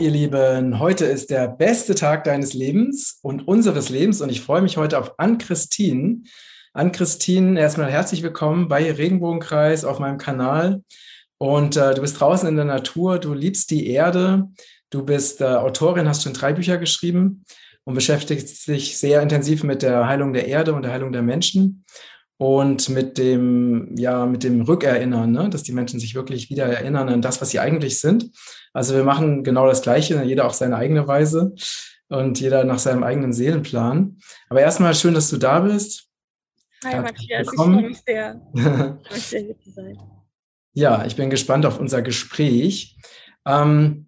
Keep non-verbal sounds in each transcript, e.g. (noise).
ihr Lieben, heute ist der beste Tag deines Lebens und unseres Lebens und ich freue mich heute auf Ann-Christine. Ann-Christine, erstmal herzlich willkommen bei Regenbogenkreis auf meinem Kanal. Und äh, du bist draußen in der Natur, du liebst die Erde, du bist äh, Autorin, hast schon drei Bücher geschrieben und beschäftigst dich sehr intensiv mit der Heilung der Erde und der Heilung der Menschen und mit dem, ja, mit dem Rückerinnern, ne? dass die Menschen sich wirklich wieder erinnern an das, was sie eigentlich sind. Also wir machen genau das Gleiche, jeder auf seine eigene Weise und jeder nach seinem eigenen Seelenplan. Aber erstmal schön, dass du da bist. Hi Matthias, ich freue mich sehr. (laughs) ich mich sehr, hier zu sein. Ja, ich bin gespannt auf unser Gespräch. Ähm,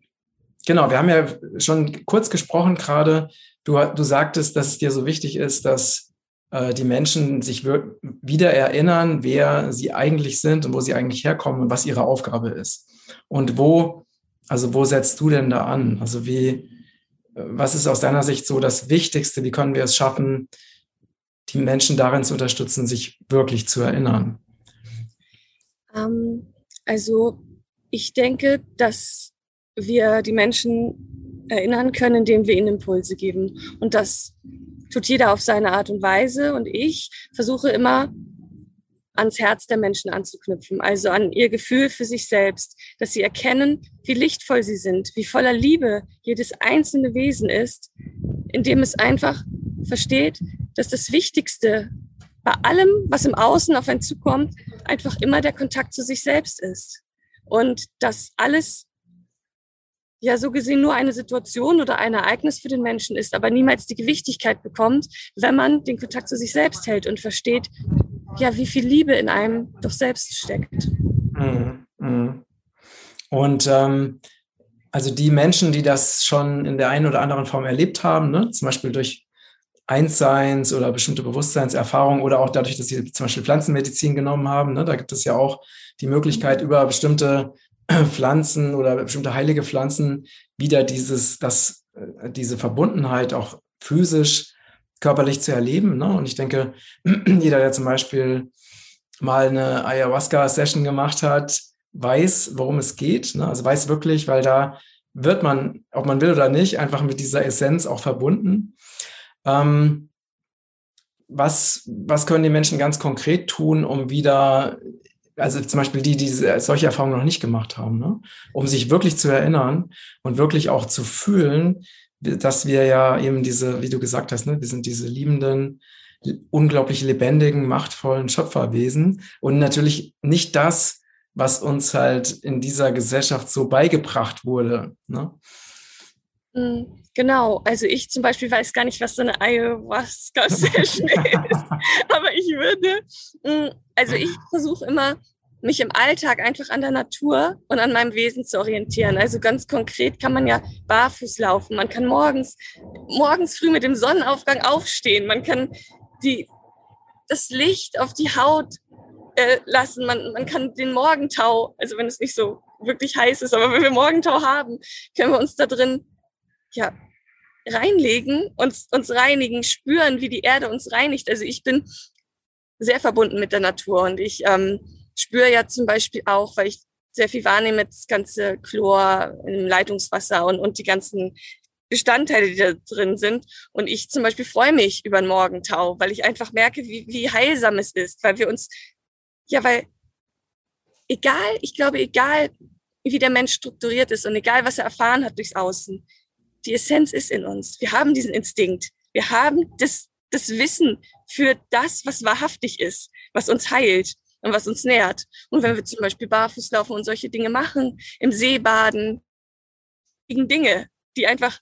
genau, wir haben ja schon kurz gesprochen gerade. Du, du sagtest, dass es dir so wichtig ist, dass äh, die Menschen sich wieder erinnern, wer sie eigentlich sind und wo sie eigentlich herkommen und was ihre Aufgabe ist. Und wo, also wo setzt du denn da an? Also wie, was ist aus deiner Sicht so das Wichtigste? Wie können wir es schaffen, die Menschen darin zu unterstützen, sich wirklich zu erinnern? Ähm, also ich denke, dass wir die Menschen erinnern können, indem wir ihnen Impulse geben. Und das tut jeder auf seine Art und Weise. Und ich versuche immer ans Herz der Menschen anzuknüpfen, also an ihr Gefühl für sich selbst, dass sie erkennen, wie lichtvoll sie sind, wie voller Liebe jedes einzelne Wesen ist, indem es einfach versteht, dass das Wichtigste bei allem, was im Außen auf einen zukommt, einfach immer der Kontakt zu sich selbst ist. Und dass alles ja so gesehen nur eine Situation oder ein Ereignis für den Menschen ist, aber niemals die Gewichtigkeit bekommt, wenn man den Kontakt zu sich selbst hält und versteht, ja, wie viel Liebe in einem doch selbst steckt. Mhm. Mhm. Und ähm, also die Menschen, die das schon in der einen oder anderen Form erlebt haben, ne, zum Beispiel durch Einsseins oder bestimmte Bewusstseinserfahrungen oder auch dadurch, dass sie zum Beispiel Pflanzenmedizin genommen haben, ne, da gibt es ja auch die Möglichkeit, über bestimmte (clears throat) Pflanzen oder bestimmte heilige Pflanzen wieder dieses, das, äh, diese Verbundenheit auch physisch, körperlich zu erleben. Ne? Und ich denke, (clears throat) jeder, der zum Beispiel mal eine Ayahuasca-Session gemacht hat, weiß, worum es geht. Ne? Also weiß wirklich, weil da wird man, ob man will oder nicht, einfach mit dieser Essenz auch verbunden. Ähm, was, was können die Menschen ganz konkret tun, um wieder also zum Beispiel die, die solche Erfahrungen noch nicht gemacht haben, ne? um sich wirklich zu erinnern und wirklich auch zu fühlen, dass wir ja eben diese, wie du gesagt hast, ne, wir sind diese liebenden, unglaublich lebendigen, machtvollen Schöpferwesen und natürlich nicht das, was uns halt in dieser Gesellschaft so beigebracht wurde. Ne? Hm, genau, also ich zum Beispiel weiß gar nicht, was so eine Ayahuasca-Session (laughs) ist, aber ich würde, hm, also ich versuche immer, mich im Alltag einfach an der Natur und an meinem Wesen zu orientieren. Also ganz konkret kann man ja barfuß laufen. Man kann morgens, morgens früh mit dem Sonnenaufgang aufstehen. Man kann die, das Licht auf die Haut äh, lassen. Man, man kann den Morgentau, also wenn es nicht so wirklich heiß ist, aber wenn wir Morgentau haben, können wir uns da drin ja, reinlegen, uns, uns reinigen, spüren, wie die Erde uns reinigt. Also ich bin sehr verbunden mit der Natur und ich ähm, spüre ja zum Beispiel auch, weil ich sehr viel wahrnehme, das ganze Chlor im Leitungswasser und, und die ganzen Bestandteile, die da drin sind. Und ich zum Beispiel freue mich über den Morgentau, weil ich einfach merke, wie, wie heilsam es ist, weil wir uns, ja, weil egal, ich glaube, egal, wie der Mensch strukturiert ist und egal, was er erfahren hat durchs Außen, die Essenz ist in uns. Wir haben diesen Instinkt. Wir haben das, das Wissen für das, was wahrhaftig ist, was uns heilt und was uns nährt. Und wenn wir zum Beispiel barfuß laufen und solche Dinge machen, im See baden, gegen Dinge, die einfach,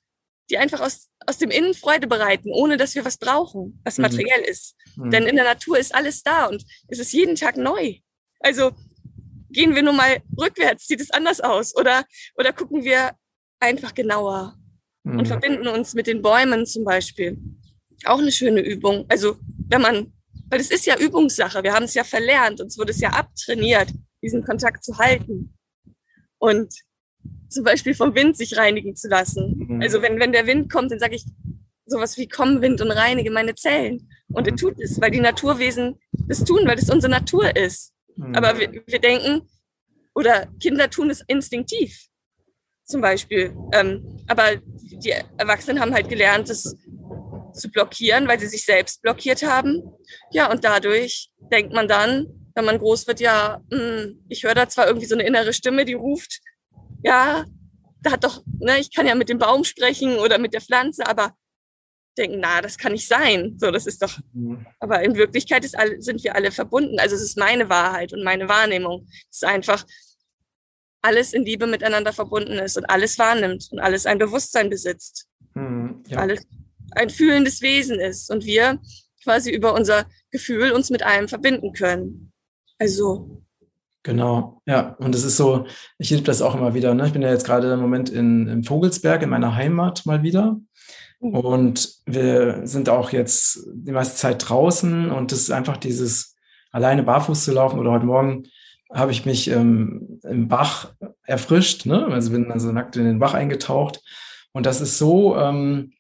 die einfach aus, aus dem Innen Freude bereiten, ohne dass wir was brauchen, was mhm. materiell ist. Mhm. Denn in der Natur ist alles da und es ist jeden Tag neu. Also gehen wir nur mal rückwärts, sieht es anders aus. Oder, oder gucken wir einfach genauer mhm. und verbinden uns mit den Bäumen zum Beispiel. Auch eine schöne Übung. Also wenn man, weil es ist ja Übungssache, wir haben es ja verlernt, uns wurde es ja abtrainiert, diesen Kontakt zu halten. Und zum Beispiel vom Wind sich reinigen zu lassen. Mhm. Also wenn, wenn der Wind kommt, dann sage ich sowas wie komm Wind und reinige meine Zellen. Und er mhm. tut es, weil die Naturwesen das tun, weil das unsere Natur ist. Mhm. Aber wir, wir denken, oder Kinder tun es instinktiv zum Beispiel. Ähm, aber die Erwachsenen haben halt gelernt, das zu blockieren, weil sie sich selbst blockiert haben. Ja, und dadurch denkt man dann, wenn man groß wird, ja, mh, hm, ich höre da zwar irgendwie so eine innere Stimme, die ruft, ja, da hat doch, ne, ich kann ja mit dem Baum sprechen oder mit der Pflanze, aber denken, na, das kann nicht sein. So, das ist doch. Mhm. Aber in Wirklichkeit ist alle, sind wir alle verbunden. Also es ist meine Wahrheit und meine Wahrnehmung. Es ist einfach alles in Liebe miteinander verbunden ist und alles wahrnimmt und alles ein Bewusstsein besitzt. Mhm, ja. Alles ein fühlendes Wesen ist und wir quasi über unser Gefühl uns mit allem verbinden können. Also Genau, ja. Und es ist so, ich liebe das auch immer wieder. Ne? Ich bin ja jetzt gerade im Moment in, in Vogelsberg, in meiner Heimat mal wieder. Mhm. Und wir sind auch jetzt die meiste Zeit draußen und es ist einfach dieses alleine barfuß zu laufen oder heute Morgen habe ich mich ähm, im Bach erfrischt, ne? also bin also nackt in den Bach eingetaucht und das ist so, ähm,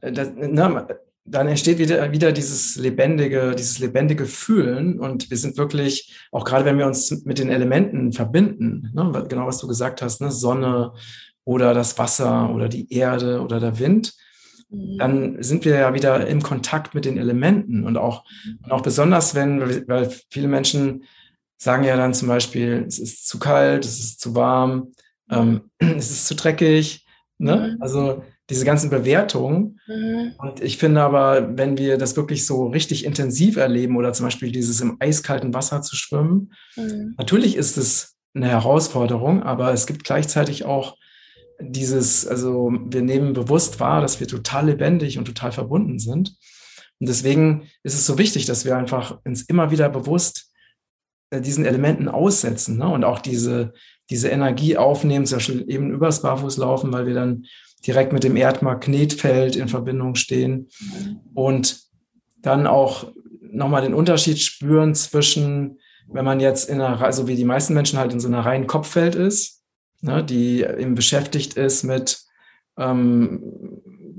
das, ne, dann entsteht wieder, wieder dieses lebendige, dieses lebendige Fühlen und wir sind wirklich, auch gerade wenn wir uns mit den Elementen verbinden, ne, genau was du gesagt hast, ne, Sonne oder das Wasser oder die Erde oder der Wind, mhm. dann sind wir ja wieder im Kontakt mit den Elementen und auch, und auch besonders, wenn, weil viele Menschen sagen ja dann zum Beispiel, es ist zu kalt, es ist zu warm, ähm, (clears throat) es ist zu dreckig, ne? Mhm. Also diese ganzen Bewertungen. Mhm. Und ich finde aber, wenn wir das wirklich so richtig intensiv erleben oder zum Beispiel dieses im eiskalten Wasser zu schwimmen, mhm. natürlich ist es eine Herausforderung, aber es gibt gleichzeitig auch dieses, also wir nehmen bewusst wahr, dass wir total lebendig und total verbunden sind. Und deswegen ist es so wichtig, dass wir einfach uns immer wieder bewusst äh, diesen Elementen aussetzen ne? und auch diese, diese Energie aufnehmen, zum Beispiel eben übers Barfußlaufen, weil wir dann direkt mit dem Erdmagnetfeld in Verbindung stehen und dann auch nochmal den Unterschied spüren zwischen, wenn man jetzt in einer, also wie die meisten Menschen halt in so einer reinen Kopfwelt ist, ne, die eben beschäftigt ist mit, ähm,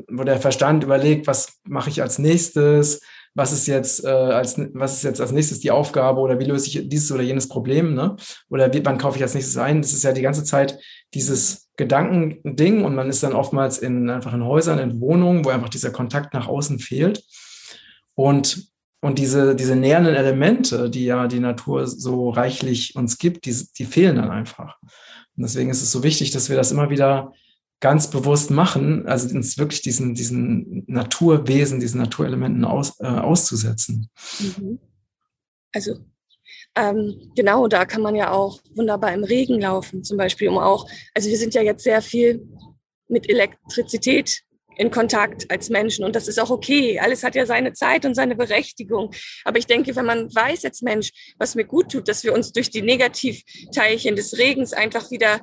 wo der Verstand überlegt, was mache ich als nächstes, was ist jetzt äh, als was ist jetzt als nächstes die Aufgabe oder wie löse ich dieses oder jenes Problem, ne? Oder wie, wann kaufe ich als nächstes ein? Das ist ja die ganze Zeit dieses Gedankending und man ist dann oftmals in einfach in Häusern, in Wohnungen, wo einfach dieser Kontakt nach außen fehlt. Und und diese, diese nähernden Elemente, die ja die Natur so reichlich uns gibt, die, die fehlen dann einfach. Und deswegen ist es so wichtig, dass wir das immer wieder ganz bewusst machen, also uns wirklich diesen, diesen Naturwesen, diesen Naturelementen aus, äh, auszusetzen. Mhm. Also ähm, genau, da kann man ja auch wunderbar im Regen laufen, zum Beispiel, um auch, also wir sind ja jetzt sehr viel mit Elektrizität in Kontakt als Menschen und das ist auch okay. Alles hat ja seine Zeit und seine Berechtigung. Aber ich denke, wenn man weiß als Mensch, was mir gut tut, dass wir uns durch die Negativteilchen des Regens einfach wieder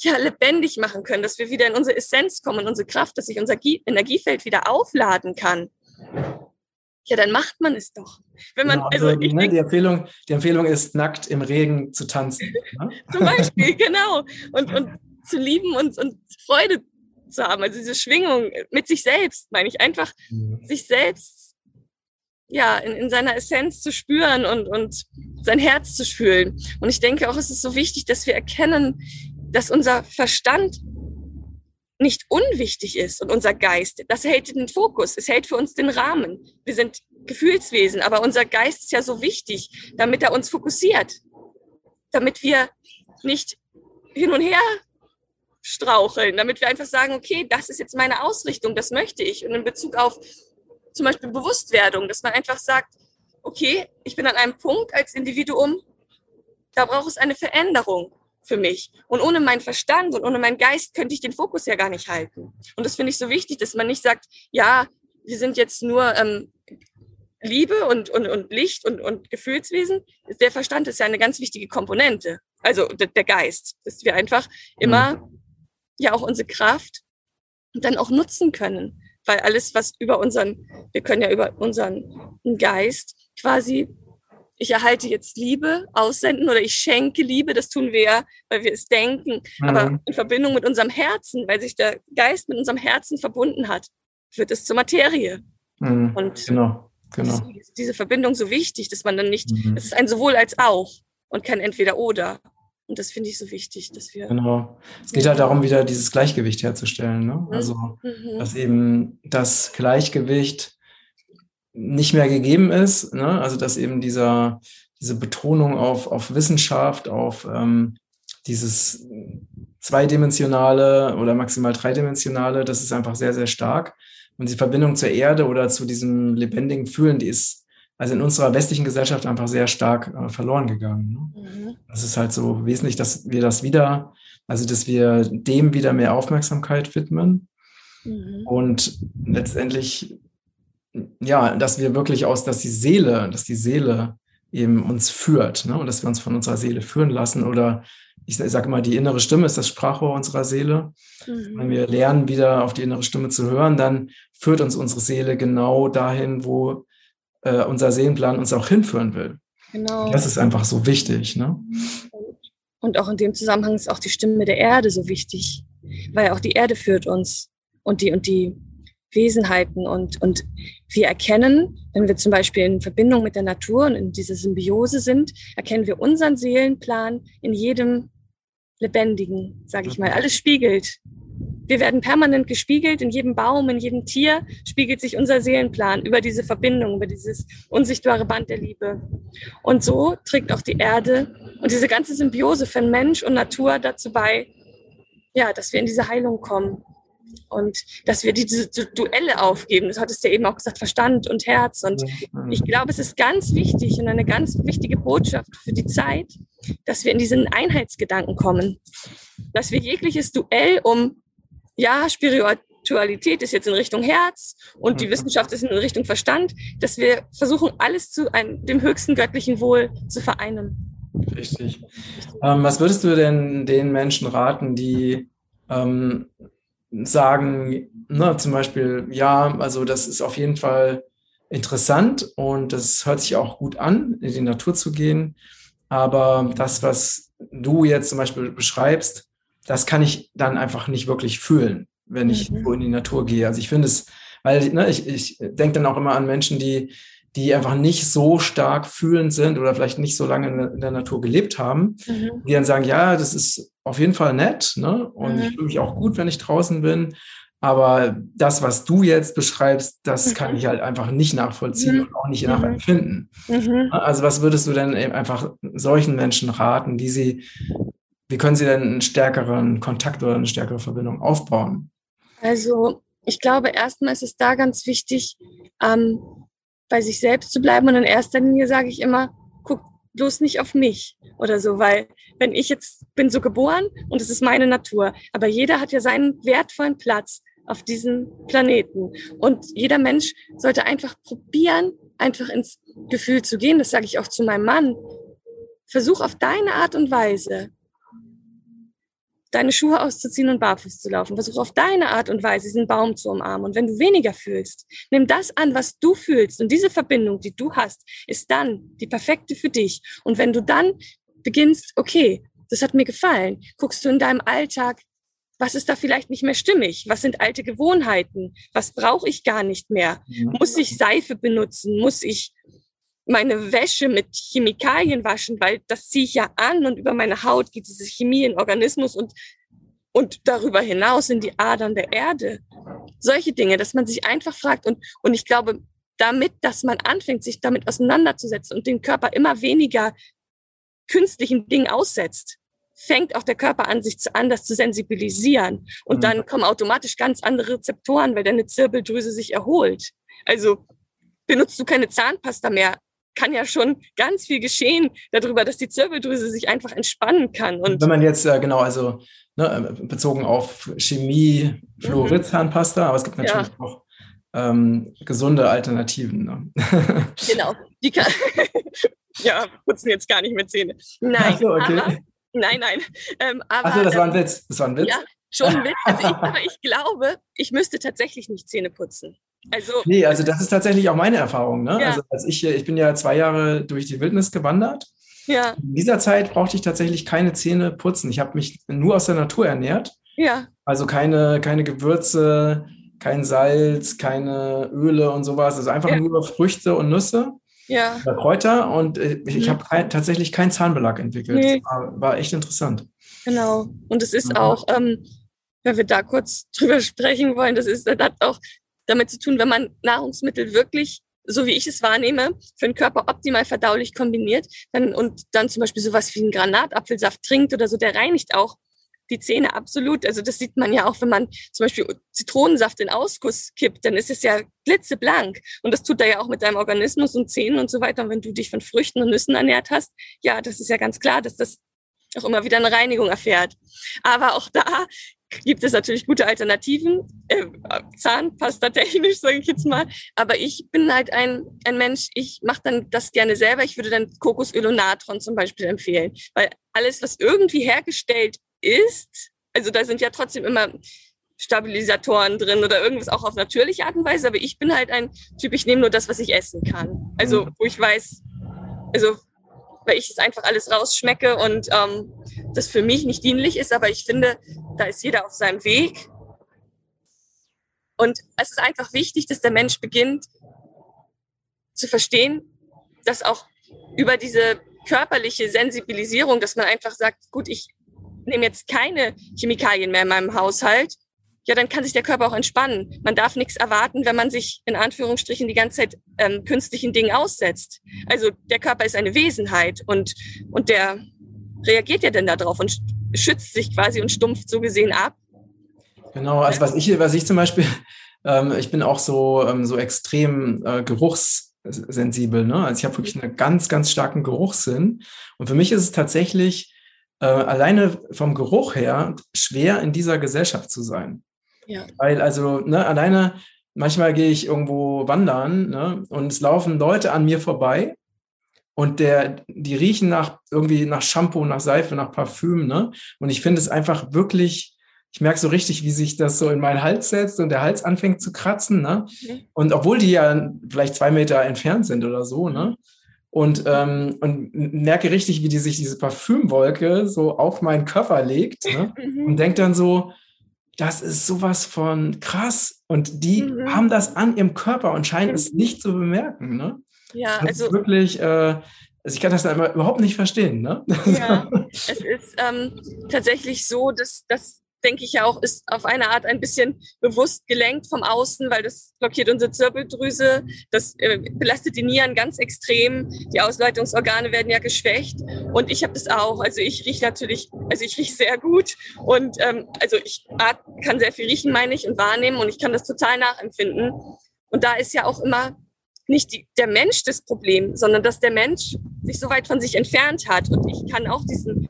ja, lebendig machen können, dass wir wieder in unsere Essenz kommen, unsere Kraft, dass sich unser Energiefeld wieder aufladen kann. Ja, dann macht man es doch. Wenn man, genau, also, also ne, die, Empfehlung, die Empfehlung ist, nackt im Regen zu tanzen. Ne? (laughs) Zum Beispiel, genau. Und, und zu lieben und, und Freude zu haben. Also diese Schwingung mit sich selbst, meine ich, einfach mhm. sich selbst ja, in, in seiner Essenz zu spüren und, und sein Herz zu fühlen. Und ich denke auch, es ist so wichtig, dass wir erkennen, dass unser Verstand nicht unwichtig ist und unser Geist, das hält den Fokus, es hält für uns den Rahmen. Wir sind Gefühlswesen, aber unser Geist ist ja so wichtig, damit er uns fokussiert, damit wir nicht hin und her straucheln, damit wir einfach sagen, okay, das ist jetzt meine Ausrichtung, das möchte ich. Und in Bezug auf zum Beispiel Bewusstwerdung, dass man einfach sagt, okay, ich bin an einem Punkt als Individuum, da braucht es eine Veränderung für mich. Und ohne meinen Verstand und ohne meinen Geist könnte ich den Fokus ja gar nicht halten. Und das finde ich so wichtig, dass man nicht sagt, ja, wir sind jetzt nur ähm, Liebe und, und, und Licht und, und Gefühlswesen. Der Verstand ist ja eine ganz wichtige Komponente. Also der, der Geist, dass wir einfach immer mhm. ja auch unsere Kraft dann auch nutzen können. Weil alles, was über unseren, wir können ja über unseren Geist quasi ich erhalte jetzt Liebe aussenden oder ich schenke Liebe, das tun wir ja, weil wir es denken, mhm. aber in Verbindung mit unserem Herzen, weil sich der Geist mit unserem Herzen verbunden hat, wird es zur Materie. Mhm. Und genau, genau. Ist diese Verbindung so wichtig, dass man dann nicht, mhm. es ist ein sowohl als auch und kein entweder oder. Und das finde ich so wichtig, dass wir. Genau. Es geht halt darum, wieder dieses Gleichgewicht herzustellen. Ne? Mhm. Also, mhm. dass eben das Gleichgewicht nicht mehr gegeben ist. Ne? Also, dass eben dieser, diese Betonung auf, auf Wissenschaft, auf ähm, dieses zweidimensionale oder maximal dreidimensionale, das ist einfach sehr, sehr stark. Und die Verbindung zur Erde oder zu diesem lebendigen Fühlen, die ist also in unserer westlichen Gesellschaft einfach sehr stark äh, verloren gegangen. Ne? Mhm. Das ist halt so wesentlich, dass wir das wieder, also dass wir dem wieder mehr Aufmerksamkeit widmen mhm. und letztendlich, ja, dass wir wirklich aus, dass die Seele, dass die Seele eben uns führt ne? und dass wir uns von unserer Seele führen lassen oder ich sage mal, die innere Stimme ist das Sprachrohr unserer Seele. Mhm. Wenn wir lernen, wieder auf die innere Stimme zu hören, dann führt uns unsere Seele genau dahin, wo äh, unser Seelenplan uns auch hinführen will. Genau. Das ist einfach so wichtig. Ne? Und auch in dem Zusammenhang ist auch die Stimme der Erde so wichtig, weil auch die Erde führt uns und die und die Wesenheiten und, und wir erkennen, wenn wir zum Beispiel in Verbindung mit der Natur und in dieser Symbiose sind, erkennen wir unseren Seelenplan in jedem Lebendigen, sage ich mal. Alles spiegelt. Wir werden permanent gespiegelt, in jedem Baum, in jedem Tier spiegelt sich unser Seelenplan über diese Verbindung, über dieses unsichtbare Band der Liebe. Und so trägt auch die Erde und diese ganze Symbiose von Mensch und Natur dazu bei, ja, dass wir in diese Heilung kommen und dass wir diese Duelle aufgeben. Das hattest du ja eben auch gesagt, Verstand und Herz. Und ich glaube, es ist ganz wichtig und eine ganz wichtige Botschaft für die Zeit, dass wir in diesen Einheitsgedanken kommen, dass wir jegliches Duell um ja, Spiritualität ist jetzt in Richtung Herz und die mhm. Wissenschaft ist in Richtung Verstand, dass wir versuchen, alles zu einem, dem höchsten göttlichen Wohl zu vereinen. Richtig. Ähm, was würdest du denn den Menschen raten, die ähm, sagen, ne, zum Beispiel, ja, also das ist auf jeden Fall interessant und das hört sich auch gut an, in die Natur zu gehen. Aber das, was du jetzt zum Beispiel beschreibst, das kann ich dann einfach nicht wirklich fühlen, wenn ich mhm. in die Natur gehe. Also ich finde es, weil ne, ich, ich denke dann auch immer an Menschen, die, die einfach nicht so stark fühlend sind oder vielleicht nicht so lange in der, Natur gelebt haben, mhm. die dann sagen, ja, das ist auf jeden Fall nett ne? und mhm. ich fühle mich auch gut, wenn ich draußen bin. Aber das, was du jetzt beschreibst, das mhm. kann ich halt einfach nicht nachvollziehen mhm. und auch nicht nachempfinden. Mhm. Also was würdest du denn einfach solchen Menschen raten, wie sie wie können Sie denn einen stärkeren Kontakt oder eine stärkere Verbindung aufbauen? Also ich glaube, erstmal ist es da ganz wichtig, ähm, bei sich selbst zu bleiben. Und in erster Linie sage ich immer, guck bloß nicht auf mich oder so, weil wenn ich jetzt bin so geboren und es ist meine Natur, aber jeder hat ja seinen wertvollen Platz auf diesem Planeten. Und jeder Mensch sollte einfach probieren, einfach ins Gefühl zu gehen. Das sage ich auch zu meinem Mann. Versuch auf deine Art und Weise deine Schuhe auszuziehen und barfuß zu laufen. Versuch auf deine Art und Weise diesen Baum zu umarmen. Und wenn du weniger fühlst, nimm das an, was du fühlst. Und diese Verbindung, die du hast, ist dann die perfekte für dich. Und wenn du dann beginnst, okay, das hat mir gefallen, guckst du in deinem Alltag, was ist da vielleicht nicht mehr stimmig? Was sind alte Gewohnheiten? Was brauche ich gar nicht mehr? Muss ich Seife benutzen? Muss ich meine Wäsche mit Chemikalien waschen, weil das ziehe ich ja an und über meine Haut geht diese Chemie in Organismus und, und darüber hinaus in die Adern der Erde. Solche Dinge, dass man sich einfach fragt und, und ich glaube, damit, dass man anfängt, sich damit auseinanderzusetzen und den Körper immer weniger künstlichen Dingen aussetzt, fängt auch der Körper an, sich anders zu sensibilisieren. Und mhm. dann kommen automatisch ganz andere Rezeptoren, weil deine Zirbeldrüse sich erholt. Also benutzt du keine Zahnpasta mehr, kann ja schon ganz viel geschehen darüber, dass die Zirbeldrüse sich einfach entspannen kann. Und Wenn man jetzt, äh, genau, also ne, bezogen auf Chemie, Fluorid-Zahnpasta, aber es gibt natürlich ja. auch ähm, gesunde Alternativen. Ne? (laughs) Genau, die kann, (laughs) ja, putzen jetzt gar nicht mehr Zähne. Nein, so, okay. aber, nein, nein. Ähm, aber, Achso, das war ein Witz. Das war ein Witz. Ja, schon ein Witz. Also ich, aber (laughs) ich glaube, ich müsste tatsächlich nicht Zähne putzen. Also, nee, also das ist tatsächlich auch meine Erfahrung. Ne? Ja. Also als ich, ich bin ja zwei Jahre durch die Wildnis gewandert. Ja. In dieser Zeit brauchte ich tatsächlich keine Zähne putzen. Ich habe mich nur aus der Natur ernährt. Ja. Also keine, keine Gewürze, kein Salz, keine Öle und sowas. Also einfach ja. nur Früchte und Nüsse. ja. Kräuter und äh, ich, ich mhm. habe kein, tatsächlich keinen Zahnbelag entwickelt. Nee. Das war, war, echt interessant. Genau. Und es ist mhm. auch, ähm, wenn wir da kurz drüber sprechen wollen, das ist, das hat auch damit zu tun, wenn man Nahrungsmittel wirklich so wie ich es wahrnehme, für den Körper optimal verdaulich kombiniert dann, und dann zum Beispiel sowas wie einen Granatapfelsaft trinkt oder so, der reinigt auch die Zähne absolut. Also das sieht man ja auch, wenn man zum Beispiel Zitronensaft in Ausguss kippt, dann ist es ja blitzeblank. Und das tut er ja auch mit deinem Organismus und Zähnen und so weiter. Und wenn du dich von Früchten und Nüssen ernährt hast, ja, das ist ja ganz klar, dass das auch immer wieder eine Reinigung erfährt. Aber auch da gibt es natürlich gute Alternativen, äh, Zahnpasta-technisch, sage ich jetzt mal. Aber ich bin halt ein, ein Mensch, ich mache dann das gerne selber. Ich würde dann Kokosöl und Natron zum Beispiel empfehlen. Weil alles, was irgendwie hergestellt ist, also da sind ja trotzdem immer Stabilisatoren drin oder irgendwas auch auf natürliche Art und Weise, aber ich bin halt ein Typ, ich nehme nur das, was ich essen kann. Also mhm. wo ich weiß, also weil ich es einfach alles rausschmecke und ähm, das für mich nicht dienlich ist, aber ich finde, da ist jeder auf seinem Weg. Und es ist einfach wichtig, dass der Mensch beginnt zu verstehen, dass auch über diese körperliche Sensibilisierung, dass man einfach sagt, gut, ich nehme jetzt keine Chemikalien mehr in meinem Haushalt, ja, dann kann sich der Körper auch entspannen. Man darf nichts erwarten, wenn man sich in Anführungsstrichen die ganze Zeit ähm, künstlichen Dingen aussetzt. Also der Körper ist eine Wesenheit und, und der reagiert ja dann darauf und schützt sich quasi und stumpft so gesehen ab. Genau, also was ich, was ich zum Beispiel, (laughs) ähm, ich bin auch so, ähm, so extrem äh, geruchssensibel. Ne? Also ich habe wirklich einen ganz, ganz starken Geruchssinn. Und für mich ist es tatsächlich äh, alleine vom Geruch her schwer in dieser Gesellschaft zu sein. Ja. Weil also ne, alleine, manchmal gehe ich irgendwo wandern ne, und es laufen Leute an mir vorbei und der, die riechen nach irgendwie nach Shampoo, nach Seife, nach Parfüm. Ne? Und ich finde es einfach wirklich, ich merke so richtig, wie sich das so in meinen Hals setzt und der Hals anfängt zu kratzen. Ne? Mhm. Und obwohl die ja vielleicht zwei Meter entfernt sind oder so, ne? Und, ähm, und merke richtig, wie die sich diese Parfümwolke so auf meinen Körper legt ne? (laughs) Mhm. und denke dann so, das ist sowas von krass. Und die mhm. haben das an ihrem Körper und scheinen es nicht zu bemerken. Ne? Ja, das also wirklich, äh, also ich kann das dann überhaupt nicht verstehen. Ne? Ja, (laughs) es ist ähm, tatsächlich so, dass, dass denke ich ja auch, ist auf eine Art ein bisschen bewusst gelenkt vom Außen, weil das blockiert unsere Zirbeldrüse, das äh, belastet die Nieren ganz extrem, die Ausleitungsorgane werden ja geschwächt. Und ich habe das auch, also ich rieche natürlich, also ich rieche sehr gut. Und ähm, also ich kann sehr viel riechen, meine ich, und wahrnehmen. Und ich kann das total nachempfinden. Und da ist ja auch immer nicht die, der Mensch das Problem, sondern dass der Mensch sich so weit von sich entfernt hat. Und ich kann auch diesen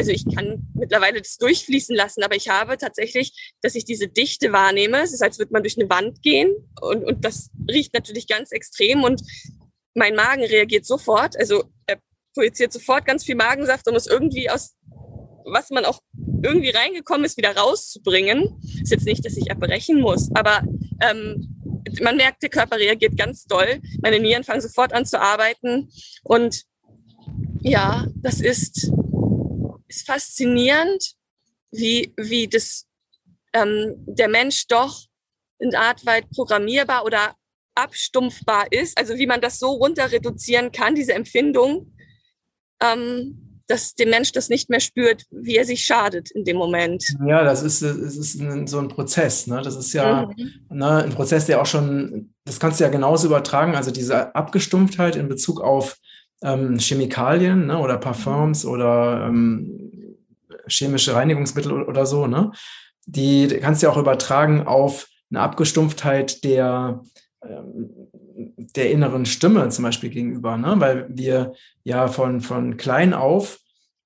also ich kann mittlerweile das durchfließen lassen, aber ich habe tatsächlich, dass ich diese Dichte wahrnehme. Es ist, als würde man durch eine Wand gehen und, und das riecht natürlich ganz extrem und mein Magen reagiert sofort. Also er projiziert sofort ganz viel Magensaft, um es irgendwie aus, was man auch irgendwie reingekommen ist, wieder rauszubringen. Ist jetzt nicht, dass ich erbrechen muss, aber ähm, man merkt, der Körper reagiert ganz doll. Meine Nieren fangen sofort an zu arbeiten und ja, das ist ist faszinierend, wie, wie das, ähm, der Mensch doch in Art weit programmierbar oder abstumpfbar ist, also wie man das so runter reduzieren kann, diese Empfindung, ähm, dass der Mensch das nicht mehr spürt, wie er sich schadet in dem Moment. Ja, das ist, das ist ein, so ein Prozess. Ne? Das ist ja mhm. ne, ein Prozess, der auch schon, das kannst du ja genauso übertragen, also diese Abgestumpftheit in Bezug auf ähm, Chemikalien ne, oder Parfums oder ähm, chemische Reinigungsmittel oder so, ne? Die kannst du ja auch übertragen auf eine Abgestumpftheit der, ähm, der inneren Stimme zum Beispiel gegenüber, ne? weil wir ja von, von klein auf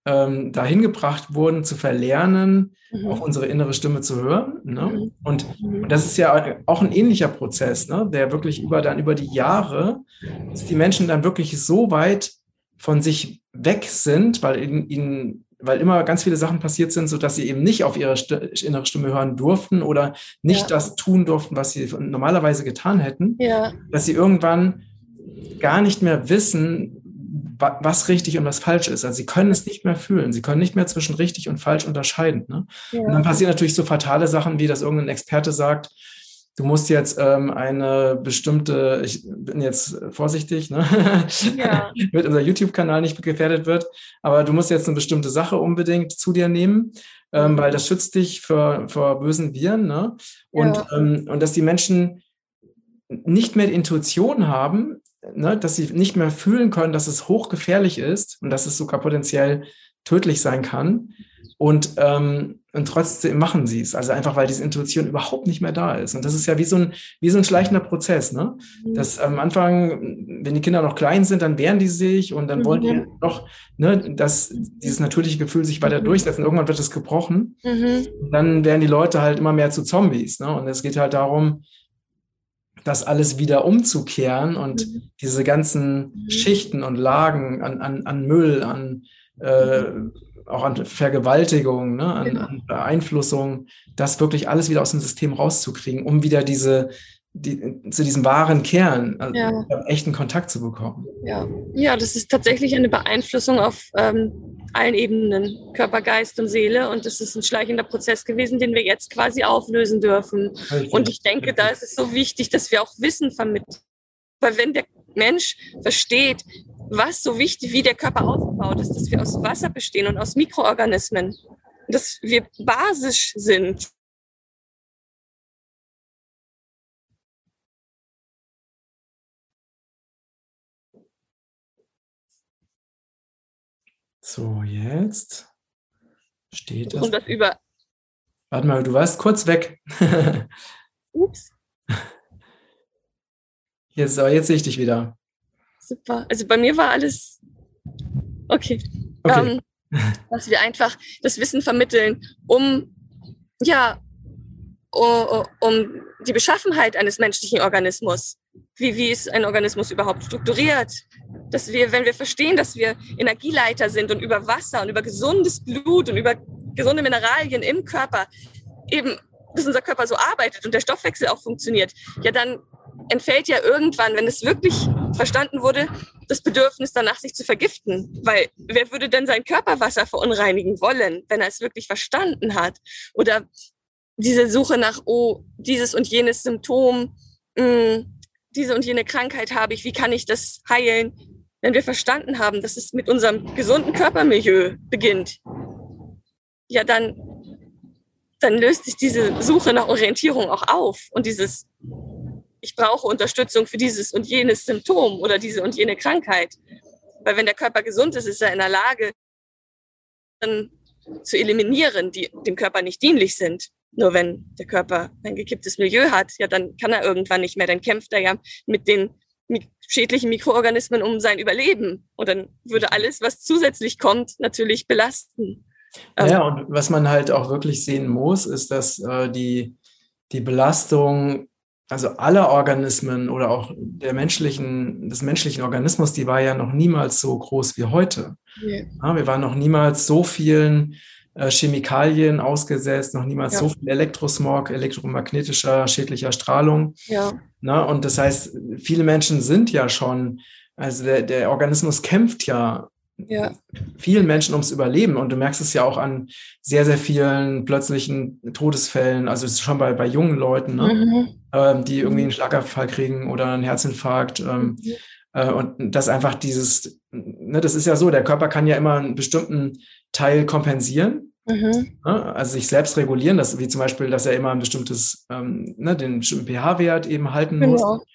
ähm, dahin gebracht wurden, zu verlernen, mhm. auf unsere innere Stimme zu hören. Ne? Mhm. Und, mhm. und, das ist ja auch ein ähnlicher Prozess, ne? der wirklich über dann über die Jahre, dass die Menschen dann wirklich so weit von sich weg sind, weil ihnen weil immer ganz viele Sachen passiert sind, so dass sie eben nicht auf ihre St innere Stimme hören durften oder nicht ja. das tun durften, was sie normalerweise getan hätten, ja. dass sie irgendwann gar nicht mehr wissen, was richtig und was falsch ist. Also sie können es nicht mehr fühlen. Sie können nicht mehr zwischen richtig und falsch unterscheiden. Ne? Ja. Und dann passieren natürlich so fatale Sachen, wie dass irgendein Experte sagt, du musst jetzt ähm, eine bestimmte, ich bin jetzt vorsichtig, ne? ja. (laughs) damit unser YouTube-Kanal nicht gefährdet wird, aber du musst jetzt eine bestimmte Sache unbedingt zu dir nehmen, ähm, mhm. weil das schützt dich vor, vor bösen Viren. Ne? Und, ja. ähm, und dass die Menschen nicht mehr Intuition haben, ne? dass sie nicht mehr fühlen können, dass es hochgefährlich ist und dass es sogar potenziell tödlich sein kann. Und, ähm, und trotzdem machen sie es. Also einfach, weil diese Intuition überhaupt nicht mehr da ist. Und das ist ja wie so ein, wie so ein schleichender Prozess. Ne? Mhm. Dass am Anfang, wenn die Kinder noch klein sind, dann wehren die sich und dann mhm. wollen die mhm. noch, ne, dass dieses natürliche Gefühl sich weiter mhm. durchsetzt. Und irgendwann wird es gebrochen. Mhm. Dann werden die Leute halt immer mehr zu Zombies. Ne? Und es geht halt darum, das alles wieder umzukehren und mhm. diese ganzen Schichten und Lagen an, an, an Müll, an äh, auch an Vergewaltigung, ne, an, an, Beeinflussung, das wirklich alles wieder aus dem System rauszukriegen, um wieder diese, die, zu diesem wahren Kern, also ja. echten Kontakt zu bekommen. Ja. ja, das ist tatsächlich eine Beeinflussung auf ähm, allen Ebenen, Körper, Geist und Seele. Und das ist ein schleichender Prozess gewesen, den wir jetzt quasi auflösen dürfen. Richtig. Und ich denke, da ist es so wichtig, dass wir auch Wissen vermitteln. Weil wenn der Mensch versteht, was so wichtig, wie der Körper aufgebaut ist, dass wir aus Wasser bestehen und aus Mikroorganismen, dass wir basisch sind. So, jetzt steht das. Und das über. Warte mal, du warst kurz weg. (laughs) Ups. Jetzt, jetzt sehe ich dich wieder. Super. Also bei mir war alles okay. okay. Ähm, dass wir einfach das Wissen vermitteln, um ja, um die Beschaffenheit eines menschlichen Organismus. Wie, wie ist ein Organismus überhaupt strukturiert? Dass wir, wenn wir verstehen, dass wir Energieleiter sind und über Wasser und über gesundes Blut und über gesunde Mineralien im Körper eben, dass unser Körper so arbeitet und der Stoffwechsel auch funktioniert, ja, dann entfällt ja irgendwann, wenn es wirklich verstanden wurde, das Bedürfnis danach, sich zu vergiften. Weil wer würde denn sein Körperwasser verunreinigen wollen, wenn er es wirklich verstanden hat? Oder diese Suche nach, oh, dieses und jenes Symptom, mh, hm, diese und jene Krankheit habe ich, wie kann ich das heilen? Wenn wir verstanden haben, dass es mit unserem gesunden Körpermilieu beginnt, ja, dann, dann löst sich diese Suche nach Orientierung auch auf und dieses ich brauche Unterstützung für dieses und jenes Symptom oder diese und jene Krankheit. Weil wenn der Körper gesund ist, ist er in der Lage, zu eliminieren, die dem Körper nicht dienlich sind. Nur wenn der Körper ein gekipptes Milieu hat, ja, dann kann er irgendwann nicht mehr. Dann kämpft er ja mit den schädlichen Mikroorganismen um sein Überleben. Und dann würde alles, was zusätzlich kommt, natürlich belasten. Ja, und was man halt auch wirklich sehen muss, ist, dass äh, die, die Belastung also alle Organismen oder auch der menschlichen, des menschlichen Organismus, die war ja noch niemals so groß wie heute. Yeah. Ja, wir waren noch niemals so vielen Chemikalien ausgesetzt, noch niemals ja. so viel Elektrosmog, elektromagnetischer, schädlicher Strahlung. Ja. Na, und das heißt, viele Menschen sind ja schon, also der, der Organismus kämpft ja ja. vielen Menschen ums Überleben. Und du merkst es ja auch an sehr, sehr vielen plötzlichen Todesfällen, also schon bei, bei jungen Leuten, ne? mhm. ähm, die irgendwie einen Schlaganfall kriegen oder einen Herzinfarkt. Ähm, mhm. äh, und das einfach dieses, ne, das ist ja so, der Körper kann ja immer einen bestimmten Teil kompensieren. Mhm. Ne? Also sich selbst regulieren, das, wie zum Beispiel, dass er immer ein bestimmtes, ähm, ne, den bestimmten pH-Wert eben halten genau. muss.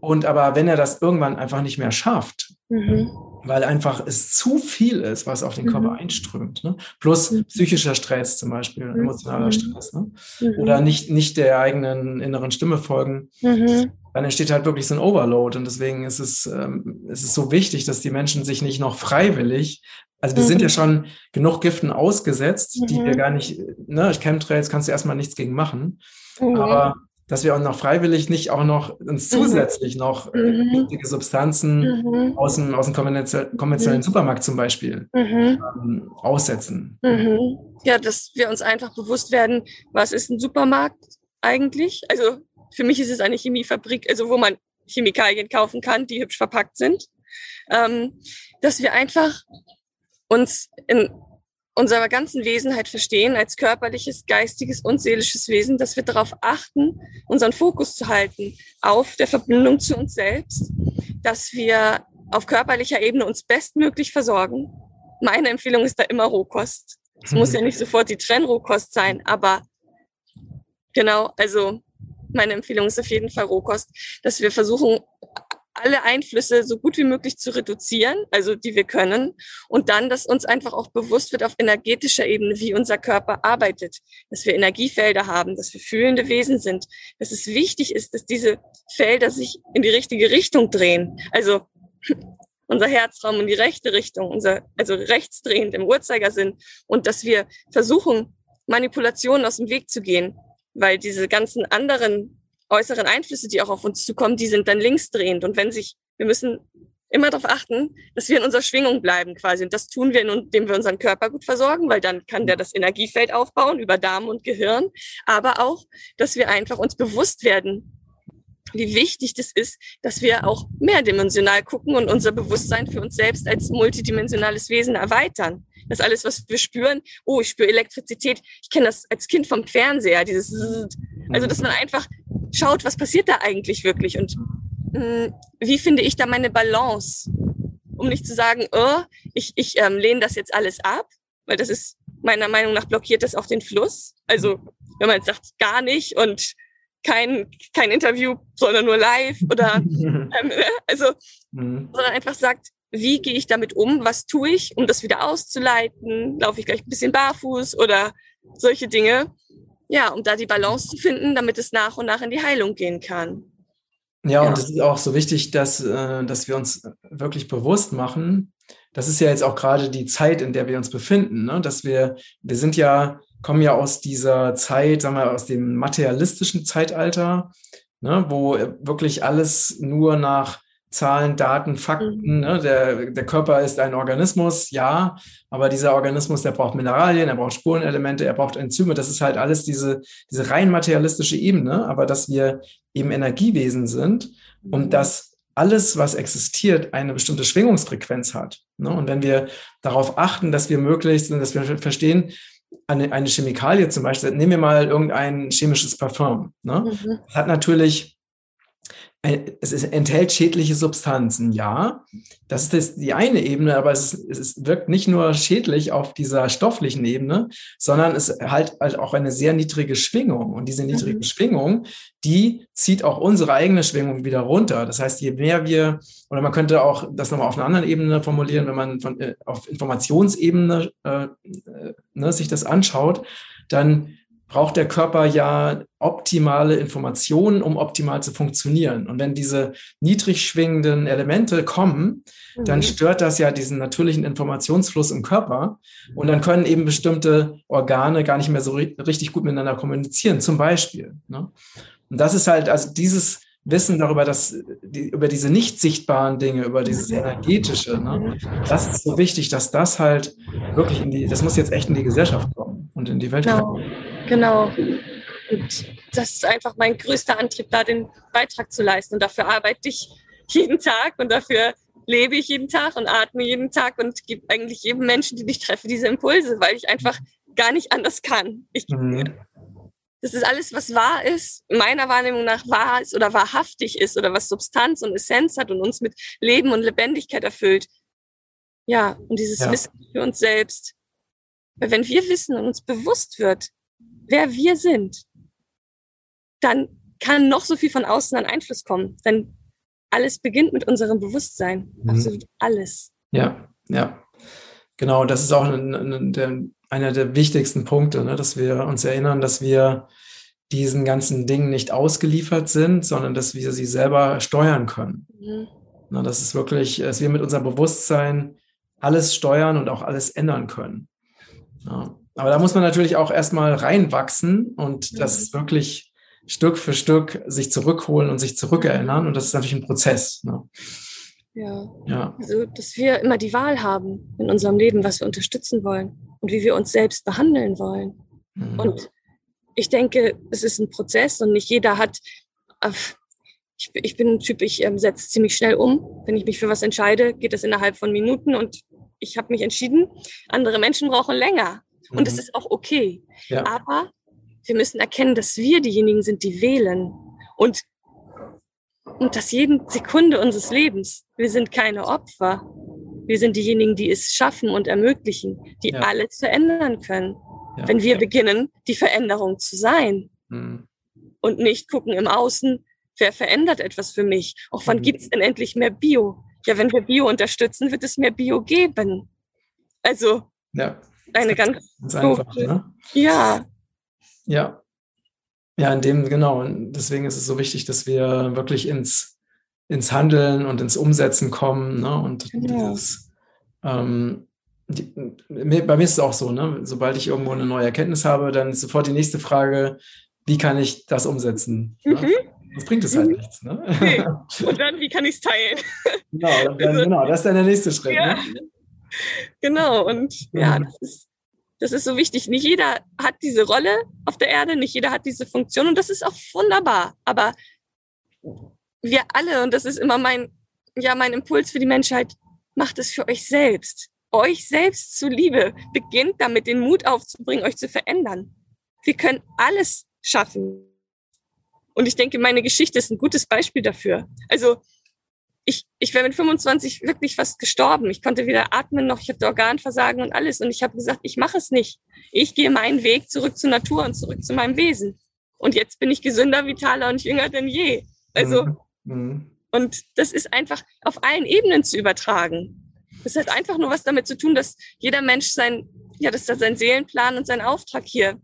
Und aber wenn er das irgendwann einfach nicht mehr schafft, mhm weil einfach es zu viel ist, was auf den Körper mhm. einströmt. Ne? Plus mhm. psychischer Stress zum Beispiel, mhm. emotionaler Stress. Ne? Mhm. Oder nicht, nicht der eigenen inneren Stimme folgen. Dann entsteht halt wirklich so ein Overload. Und deswegen ist es, ähm, ist es so wichtig, dass die Menschen sich nicht noch freiwillig, also wir sind ja mhm. schon genug Giften ausgesetzt, die wir gar nicht, ne, Chemtrails kannst du erstmal nichts gegen machen. Aber dass wir auch noch freiwillig nicht auch noch uns mhm. zusätzlich noch äh, mhm. wichtige Substanzen mhm. aus dem, aus dem konventionellen mhm. Supermarkt zum Beispiel mhm. ähm, aussetzen. Mhm. Ja, dass wir uns einfach bewusst werden, was ist ein Supermarkt eigentlich? Also für mich ist es eine Chemiefabrik, also wo man Chemikalien kaufen kann, die hübsch verpackt sind. Ähm, dass wir einfach uns in unserer ganzen Wesenheit verstehen als körperliches, geistiges und seelisches Wesen, dass wir darauf achten, unseren Fokus zu halten auf der Verbindung zu uns selbst, dass wir auf körperlicher Ebene uns bestmöglich versorgen. Meine Empfehlung ist da immer Rohkost. Es muss ja (laughs) nicht sofort die Trennrohkost sein, aber genau, also meine Empfehlung ist auf jeden Fall Rohkost, dass wir versuchen, alle Einflüsse so gut wie möglich zu reduzieren, also die wir können, und dann, dass uns einfach auch bewusst wird auf energetischer Ebene, wie unser Körper arbeitet, dass wir Energiefelder haben, dass wir fühlende Wesen sind, dass es wichtig ist, dass diese Felder sich in die richtige Richtung drehen. Also (clears throat) unser Herzraum in die rechte Richtung, unser, also rechtsdrehend im Uhrzeigersinn. Und dass wir versuchen, Manipulationen aus dem Weg zu gehen, weil diese ganzen anderen äußeren Einflüsse, die auch auf uns zukommen, die sind dann linksdrehend. Und wenn sich, wir müssen immer darauf achten, dass wir in unserer Schwingung bleiben quasi. Und das tun wir, indem wir unseren Körper gut versorgen, weil dann kann der das Energiefeld aufbauen über Darm und Gehirn. Aber auch, dass wir einfach uns bewusst werden, wie wichtig das ist, dass wir auch mehrdimensional gucken und unser Bewusstsein für uns selbst als multidimensionales Wesen erweitern. Das alles, was wir spüren, oh, ich spüre Elektrizität. Ich kenne das als Kind vom Fernseher, dieses, also dass man einfach schaut, was passiert da eigentlich wirklich und mh, hm, wie finde ich da meine Balance, um nicht zu sagen, oh, ich, ich ähm, lehne das jetzt alles ab, weil das ist meiner Meinung nach blockiert das auch den Fluss. Also wenn man jetzt sagt, gar nicht und kein, kein Interview, sondern nur live oder (laughs) ähm, ne? also, mhm. sondern einfach sagt, wie gehe ich damit um, was tue ich, um das wieder auszuleiten, laufe ich gleich ein bisschen barfuß oder solche Dinge. Ja, um da die Balance zu finden, damit es nach und nach in die Heilung gehen kann. Ja, ja. und es ist auch so wichtig, dass, äh, dass wir uns wirklich bewusst machen, das ist ja jetzt auch gerade die Zeit, in der wir uns befinden, ne? dass wir, wir sind ja kommen ja aus dieser Zeit, sagen wir, aus dem materialistischen Zeitalter, ne, wo wirklich alles nur nach Zahlen, Daten, Fakten. Mhm. Ne? Der, der Körper ist ein Organismus, ja, aber dieser Organismus, der braucht Mineralien, er braucht Spurenelemente, er braucht Enzyme. Das ist halt alles diese, diese rein materialistische Ebene, aber dass wir eben Energiewesen sind und mhm. dass alles, was existiert, eine bestimmte Schwingungsfrequenz hat. Ne? Und wenn wir darauf achten, dass wir möglichst, dass wir verstehen, eine, eine Chemikalie zum Beispiel, nehmen wir mal irgendein chemisches Parfum. Ne? Mhm. Das hat natürlich es ist, enthält schädliche Substanzen, ja. Das ist die eine Ebene, aber es, ist, es wirkt nicht nur schädlich auf dieser stofflichen Ebene, sondern es halt, halt auch eine sehr niedrige Schwingung. Und diese niedrige mhm. Schwingung, die zieht auch unsere eigene Schwingung wieder runter. Das heißt, je mehr wir, oder man könnte auch das nochmal auf einer anderen Ebene formulieren, wenn man von, äh, auf Informationsebene äh, äh, ne, sich das anschaut, dann braucht der Körper ja optimale Informationen, um optimal zu funktionieren. Und wenn diese niedrig schwingenden Elemente kommen, mhm. dann stört das ja diesen natürlichen Informationsfluss im Körper. Und dann können eben bestimmte Organe gar nicht mehr so richtig gut miteinander kommunizieren, zum Beispiel. Ne? Und das ist halt, also dieses Wissen darüber, dass die, über diese nicht sichtbaren Dinge, über dieses energetische, ne, das ist so wichtig, dass das halt wirklich in die, das muss jetzt echt in die Gesellschaft kommen und in die Welt genau. kommen. Genau. Und das ist einfach mein größter Antrieb, da den Beitrag zu leisten. Und dafür arbeite ich jeden Tag und dafür lebe ich jeden Tag und atme jeden Tag und gebe eigentlich jedem Menschen, den ich treffe, diese Impulse, weil ich einfach gar nicht anders kann. Ich, mhm. Das ist alles, was wahr ist, meiner Wahrnehmung nach wahr ist oder wahrhaftig ist oder was Substanz und Essenz hat und uns mit Leben und Lebendigkeit erfüllt. Ja, und dieses ja. Wissen für uns selbst. Weil wenn wir wissen und uns bewusst wird, wer wir sind, dann kann noch so viel von außen an Einfluss kommen. Denn alles beginnt mit unserem Bewusstsein. Mhm. Absolut alles. Ja, ja. Genau, das ist auch ein, ein, der, einer der wichtigsten Punkte, ne, dass wir uns erinnern, dass wir diesen ganzen Dingen nicht ausgeliefert sind, sondern dass wir sie selber steuern können. Mhm. Na, das ist wirklich, dass wir mit unserem Bewusstsein alles steuern und auch alles ändern können. Ja. Aber da muss man natürlich auch erstmal reinwachsen und mhm. das wirklich Stück für Stück sich zurückholen und sich zurückerinnern. Und das ist natürlich ein Prozess. Ne? Ja. ja. Also, dass wir immer die Wahl haben in unserem Leben, was wir unterstützen wollen und wie wir uns selbst behandeln wollen. Mhm. Und ich denke, es ist ein Prozess und nicht jeder hat. Ich, ich bin ein Typ, ich ähm, setze ziemlich schnell um. Wenn ich mich für was entscheide, geht das innerhalb von Minuten und ich habe mich entschieden, andere Menschen brauchen länger. Und mhm. das ist auch okay. Ja. Aber wir müssen erkennen, dass wir diejenigen sind, die wählen. Und, und das jeden Sekunde unseres Lebens. Wir sind keine Opfer. Wir sind diejenigen, die es schaffen und ermöglichen, die ja. alles verändern können. Ja. Wenn wir beginnen, die Veränderung zu sein. Mhm. Und nicht gucken im Außen, wer verändert etwas für mich? Auch wann mhm. gibt es denn endlich mehr Bio? Ja, wenn wir Bio unterstützen, wird es mehr Bio geben. Also ja. Eine ganz, ganz einfach, ne? Ja. Ja. Ja, in dem, genau. Und deswegen ist es so wichtig, dass wir wirklich ins, ins Handeln und ins Umsetzen kommen. Ne? Und genau. dieses, ähm, die, bei mir ist es auch so, ne? sobald ich irgendwo eine neue Erkenntnis habe, dann ist sofort die nächste Frage, wie kann ich das umsetzen? Ne? Mhm. Ne? Das bringt es halt mhm. nichts. Ne? Nee. (laughs) Und dann, wie kann ich es teilen? Genau, dann, also, genau, das ist dann der nächste Schritt. Ja. Ne? Genau, und ja, das ist, das ist so wichtig. Nicht jeder hat diese Rolle auf der Erde, nicht jeder hat diese Funktion und das ist auch wunderbar. Aber wir alle, und das ist immer mein, ja, mein Impuls für die Menschheit, macht es für euch selbst. Euch selbst zuliebe. Beginnt damit, den Mut aufzubringen, euch zu verändern. Wir können alles schaffen. Und ich denke, meine Geschichte ist ein gutes Beispiel dafür. Also ich, ich wäre mit 25 wirklich fast gestorben. Ich konnte weder atmen noch, ich hatte Organversagen und alles. Und ich habe gesagt, ich mache es nicht. Ich gehe meinen Weg zurück zur Natur und zurück zu meinem Wesen. Und jetzt bin ich gesünder, vitaler und jünger denn je. Also, mhm. mhm. und das ist einfach auf allen Ebenen zu übertragen. Das hat einfach nur was damit zu tun, dass jeder Mensch sein, ja, dass er seinen Seelenplan und seinen Auftrag hier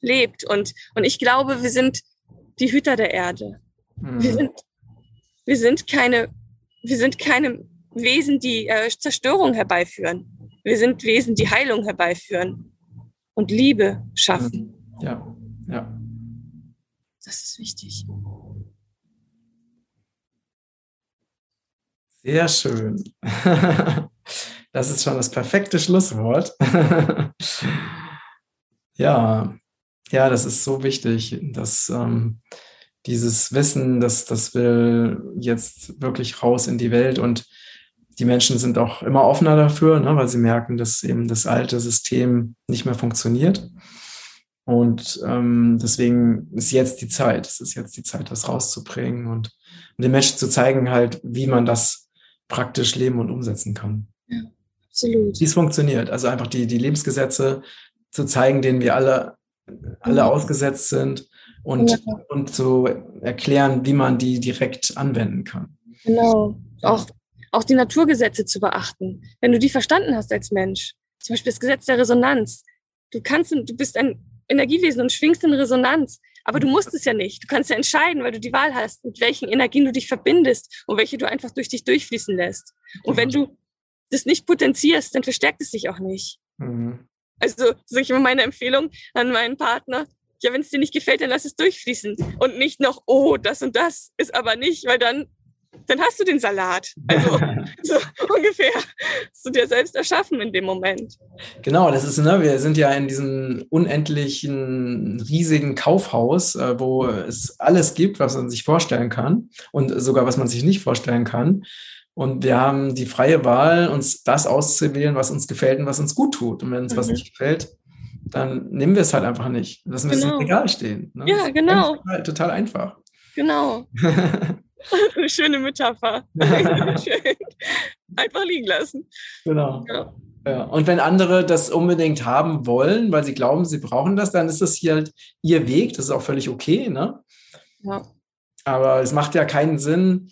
lebt. Und, und ich glaube, wir sind die Hüter der Erde. Mhm. Wir, sind, wir, sind keine, wir sind keine Wesen, die äh, Zerstörung herbeiführen. Wir sind Wesen, die Heilung herbeiführen und Liebe schaffen. Ja, ja. Das ist wichtig. Sehr schön. (laughs) Das ist schon das perfekte Schlusswort. (laughs) Ja, ja, das ist so wichtig, dass ähm, dieses Wissen, dass das will jetzt wirklich raus in die Welt und die Menschen sind auch immer offener dafür, ne, weil sie merken, dass eben das alte System nicht mehr funktioniert. Und ähm, deswegen ist jetzt die Zeit, es ist jetzt die Zeit, das rauszubringen und, und den Menschen zu zeigen, halt, wie man das praktisch leben und umsetzen kann. Ja, absolut. Wie es funktioniert. Also einfach die, die Lebensgesetze zu zeigen, denen wir alle alle ausgesetzt sind und, ja. und zu erklären, wie man die direkt anwenden kann. Genau. Auch, auch die Naturgesetze zu beachten. Wenn du die verstanden hast als Mensch, zum Beispiel das Gesetz der Resonanz. Du kannst, du bist ein Energiewesen und schwingst in Resonanz. Aber du musst es ja nicht. Du kannst ja entscheiden, weil du die Wahl hast, mit welchen Energien du dich verbindest und welche du einfach durch dich durchfließen lässt. Und wenn du das nicht potenzierst, dann verstärkt es sich auch nicht. Mhm. Also sage ich immer meine Empfehlung an meinen Partner. Ja, wenn es dir nicht gefällt, dann lass es durchfließen. Und nicht noch, oh, das und das ist aber nicht, weil dann, dann hast du den Salat. Also (laughs) so ungefähr. Hast du dir selbst erschaffen in dem Moment. Genau, das ist, ne, wir sind ja in diesem unendlichen, riesigen Kaufhaus, äh, wo es alles gibt, was man sich vorstellen kann und sogar was man sich nicht vorstellen kann. Und wir haben die freie Wahl, uns das auszuwählen, was uns gefällt und was uns gut tut. Und wenn uns mhm. was nicht gefällt, dann nehmen wir es halt einfach nicht. Lassen wir genau. es im Regal stehen. Ne? Ja, genau. Total, total, einfach. Genau. (laughs) Schöne Metapher. (laughs) einfach liegen lassen. Genau. Ja. Ja. Und wenn andere das unbedingt haben wollen, weil sie glauben, sie brauchen das, dann ist das hier halt ihr Weg. Das ist auch völlig okay. Ne? Ja. Aber es macht ja keinen Sinn,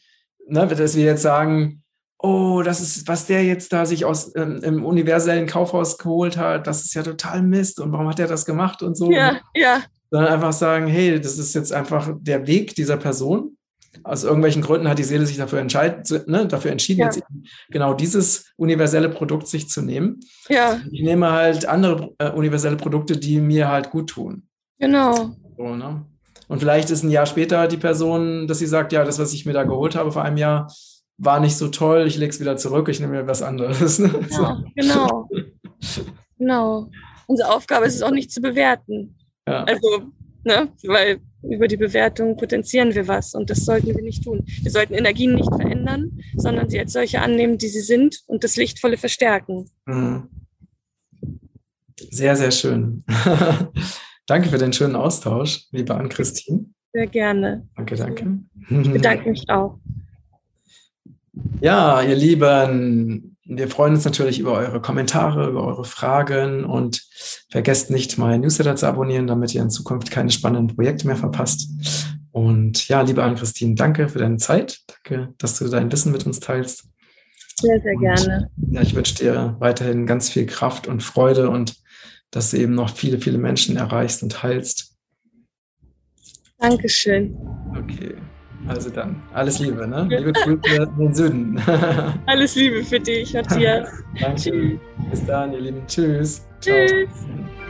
ne, dass wir jetzt sagen, oh, das ist, was der jetzt da sich aus ähm, im universellen Kaufhaus geholt hat, das ist ja total Mist und warum hat er das gemacht und so. Ja, ja. Sondern einfach sagen, hey, das ist jetzt einfach der Weg dieser Person. Aus irgendwelchen Gründen hat die Seele sich dafür, entscheid, ne, dafür entschieden, ja. jetzt genau dieses universelle Produkt sich zu nehmen. Ja. Ich nehme halt andere äh, universelle Produkte, die mir halt gut tun. Genau. So, ne? Und vielleicht ist ein Jahr später die Person, dass sie sagt, ja, das, was ich mir da geholt habe vor einem Jahr, war nicht so toll, ich lege es wieder zurück, ich nehme mir was anderes. Ja, so. genau. genau. Unsere Aufgabe ist es auch nicht zu bewerten. Ja. Also, ne, weil über die Bewertung potenzieren wir was und das sollten wir nicht tun. Wir sollten Energien nicht verändern, sondern sie als solche annehmen, die sie sind und das Lichtvolle verstärken. Mhm. Sehr, sehr schön. (laughs) danke für den schönen Austausch, liebe Ann-Christine. Sehr gerne. Danke, danke. Ich bedanke mich auch. Ja, ihr Lieben, wir freuen uns natürlich über eure Kommentare, über eure Fragen und vergesst nicht, mein Newsletter zu abonnieren, damit ihr in Zukunft keine spannenden Projekte mehr verpasst. Und ja, liebe Anne-Christine, danke für deine Zeit. Danke, dass du dein Wissen mit uns teilst. Sehr, sehr und, gerne. Ja, ich wünsche dir weiterhin ganz viel Kraft und Freude und dass du eben noch viele, viele Menschen erreichst und heilst. Dankeschön. Okay. Also dann, alles Liebe, ne? Liebe Grüße in den Süden. (laughs) alles Liebe für dich, Matthias. (laughs) Danke. Bis dann, ihr Lieben. Tschüss. Tschüss. Ciao.